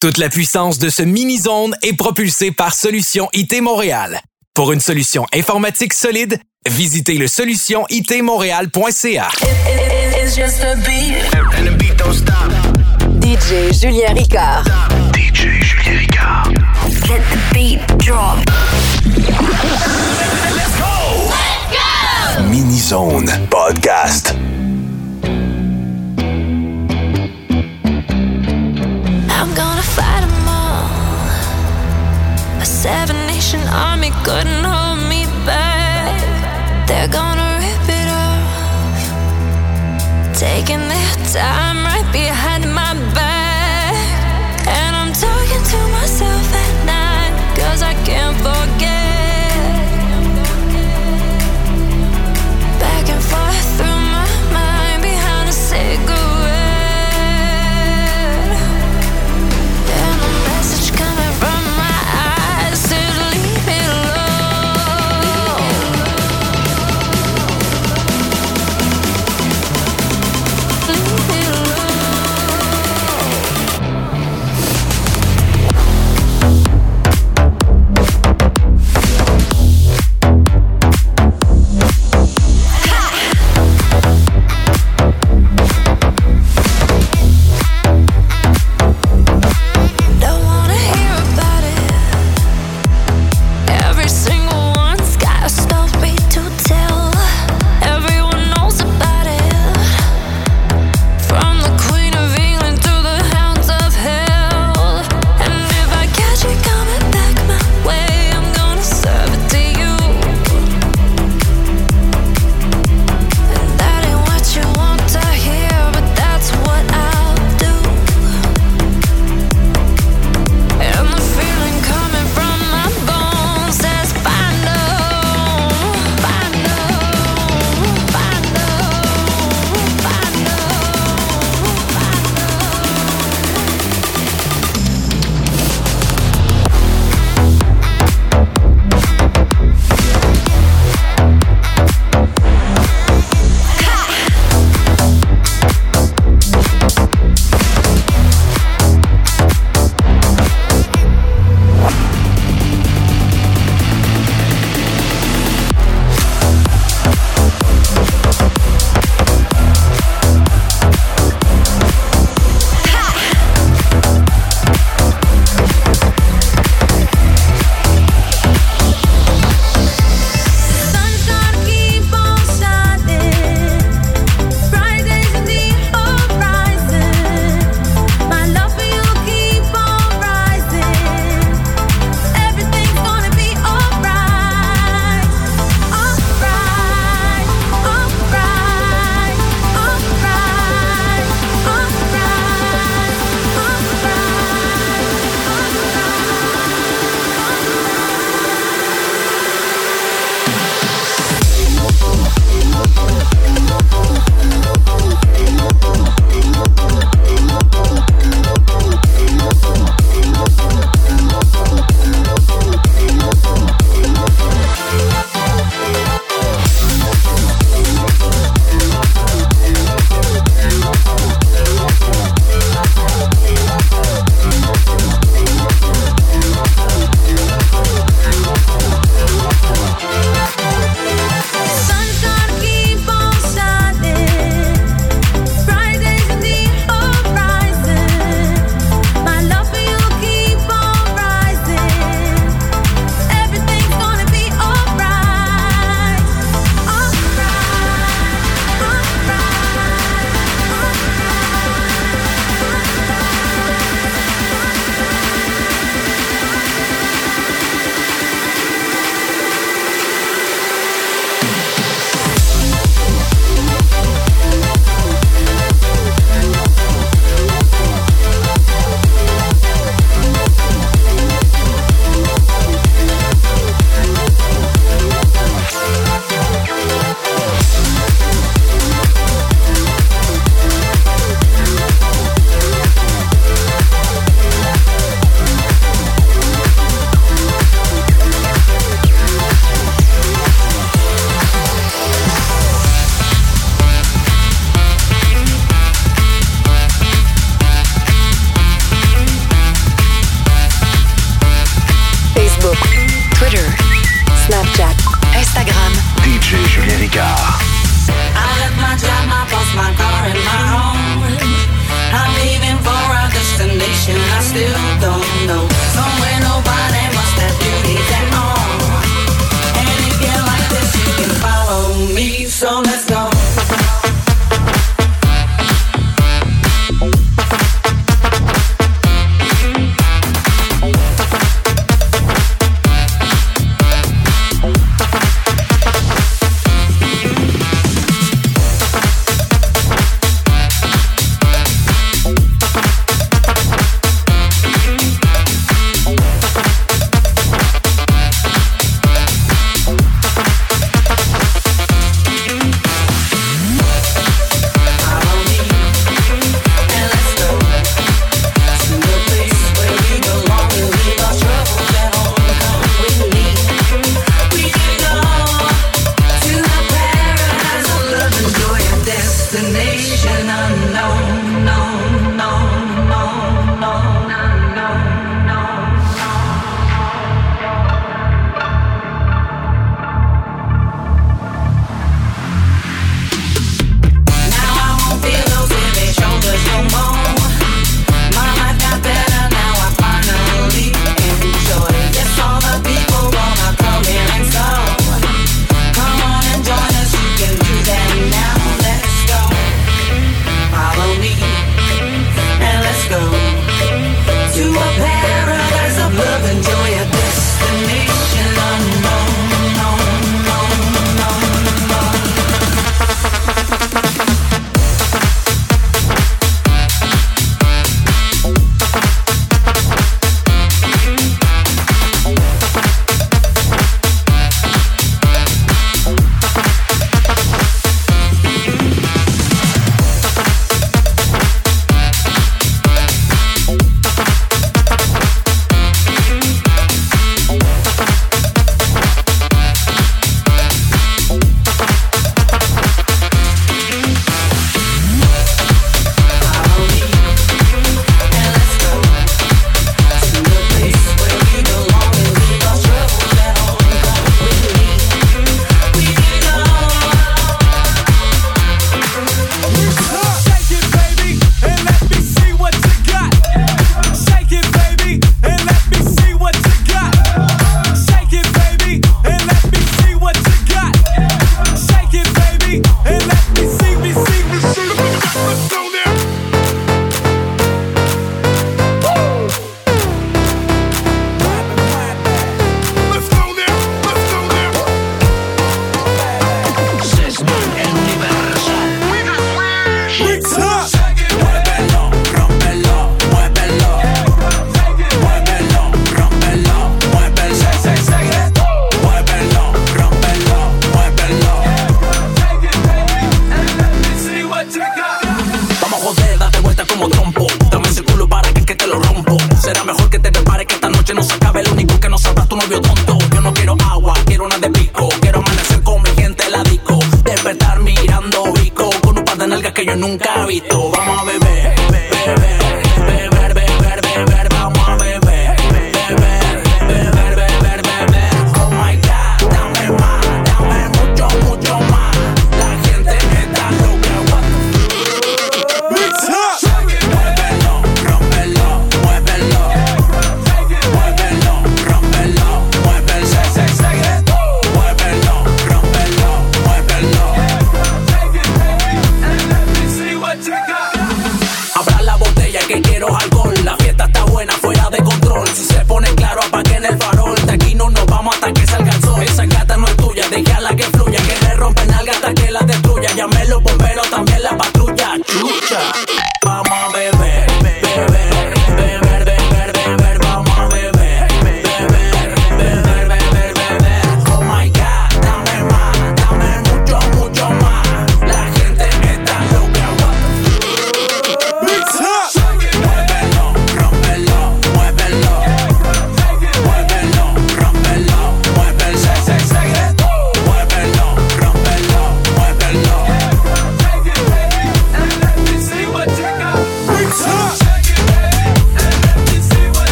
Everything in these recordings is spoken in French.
Toute la puissance de ce mini-zone est propulsée par Solution IT Montréal. Pour une solution informatique solide, visitez le solutionitmontréal.ca. DJ Julien Ricard. DJ Julien Ricard. Let the beat drop. Mini Zone Podcast. Seven nation army couldn't hold me back. They're gonna rip it off. Taking their time right behind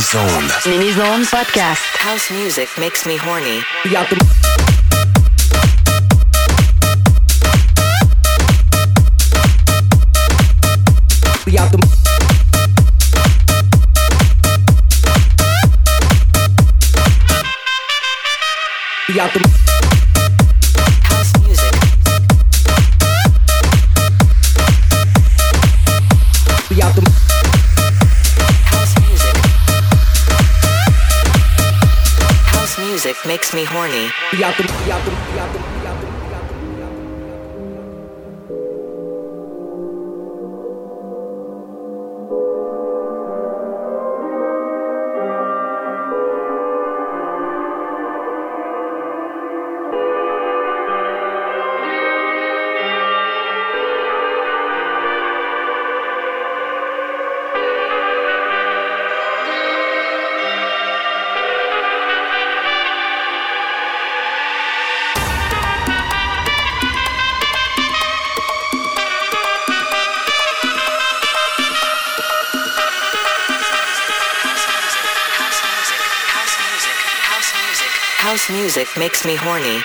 Mini Zone. Mini Zone podcast. House music makes me horny. Be out the makes me horny. music makes me horny.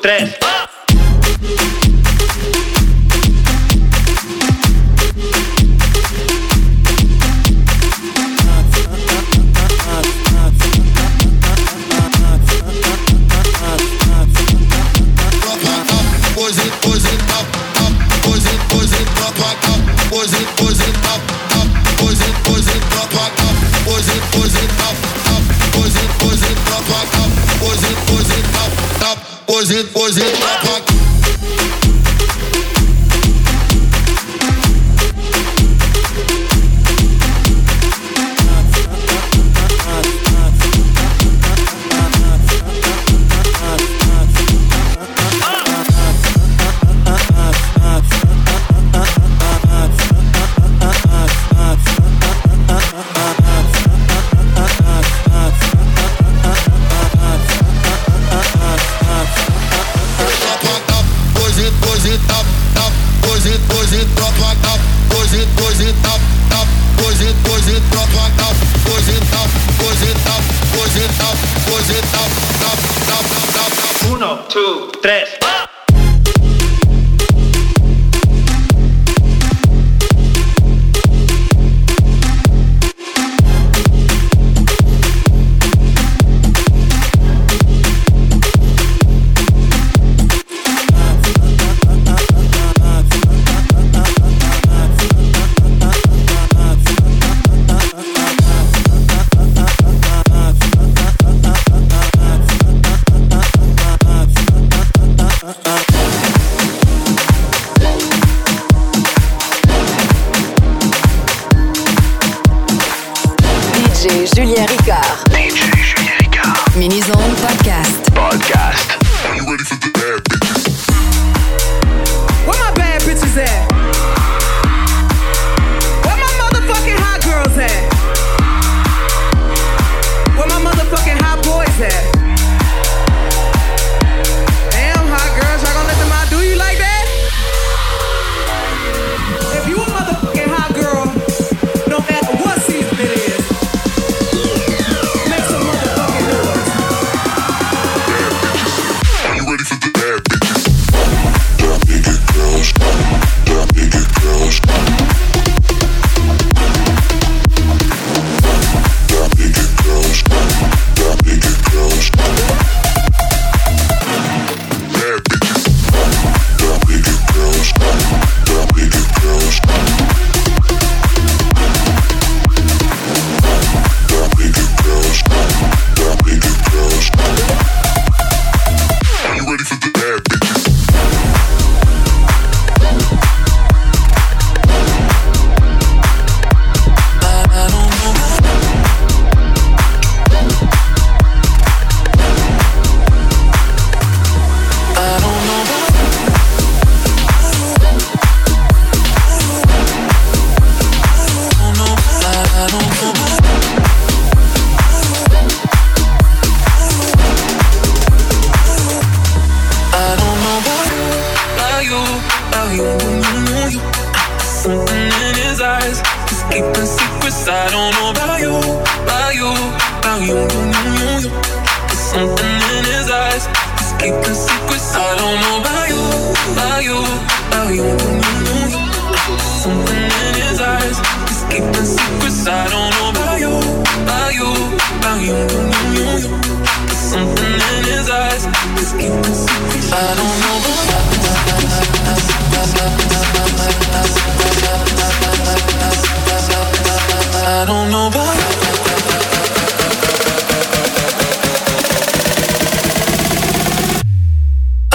Tres.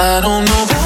I don't know.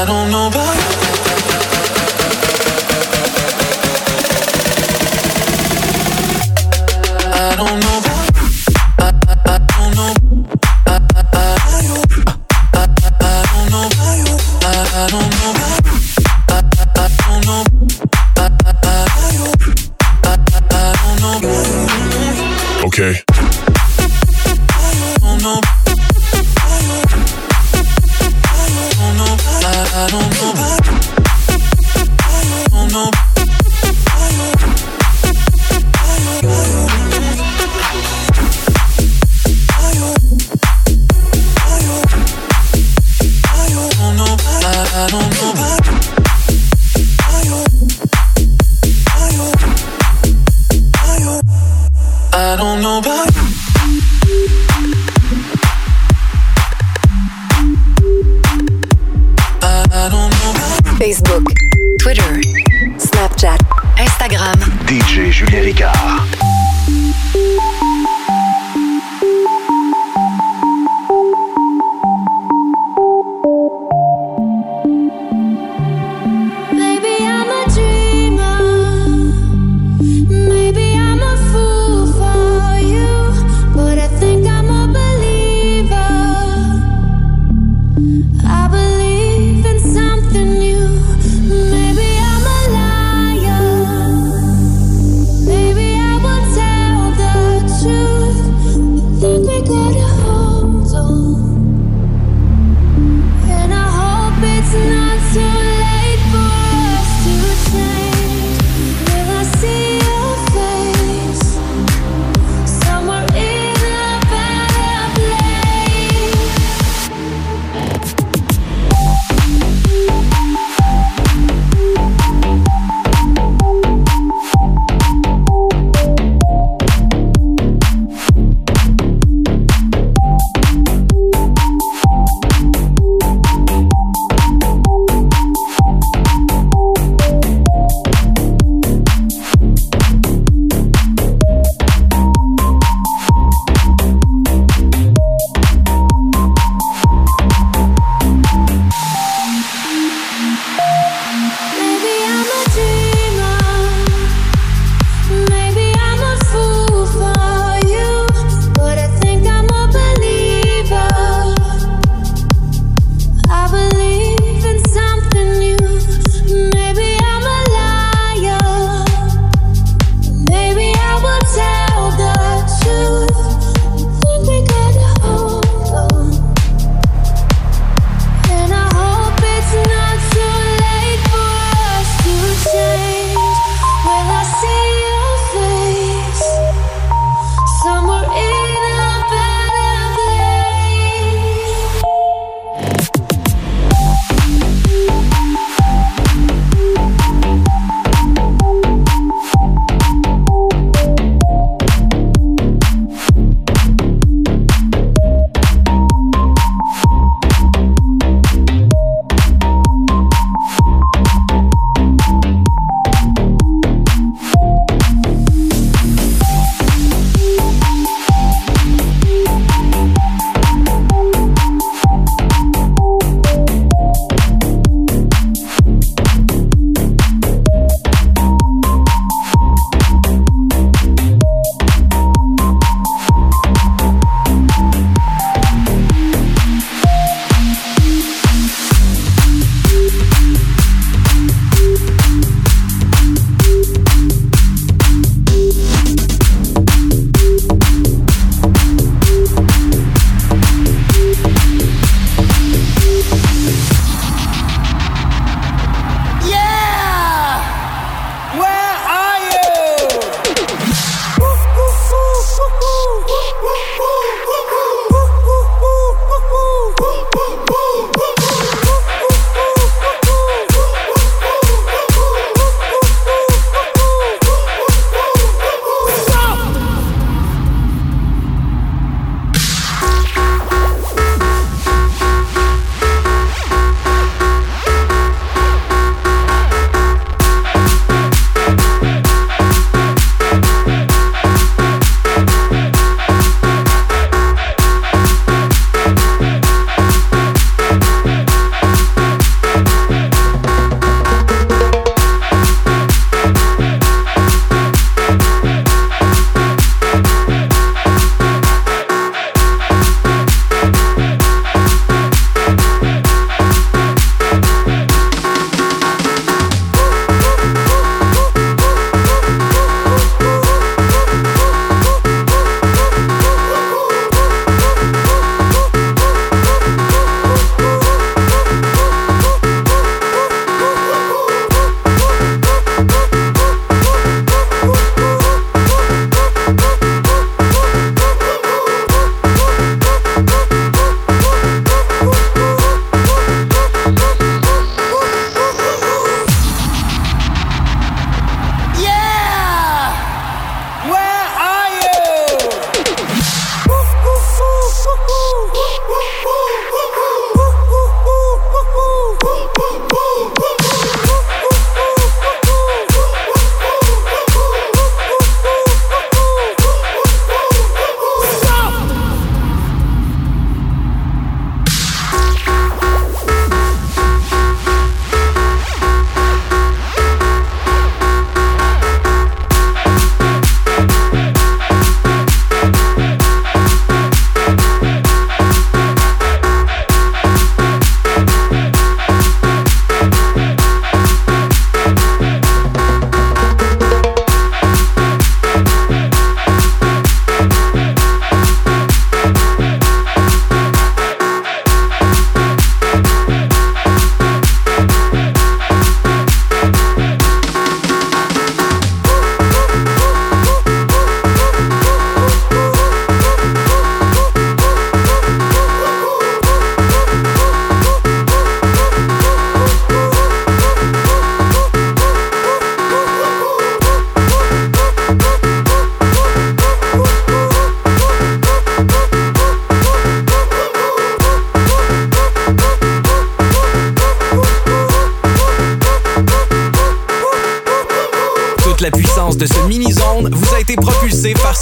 I don't know about you. Instagram. DJ Julien Ricard.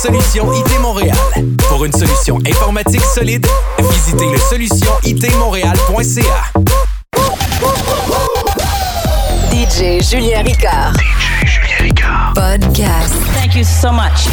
Solution IT Montréal. Pour une solution informatique solide, visitez le solutionitmontréal.ca. DJ Julien Ricard. DJ Julien Ricard. Podcast. Thank you so much.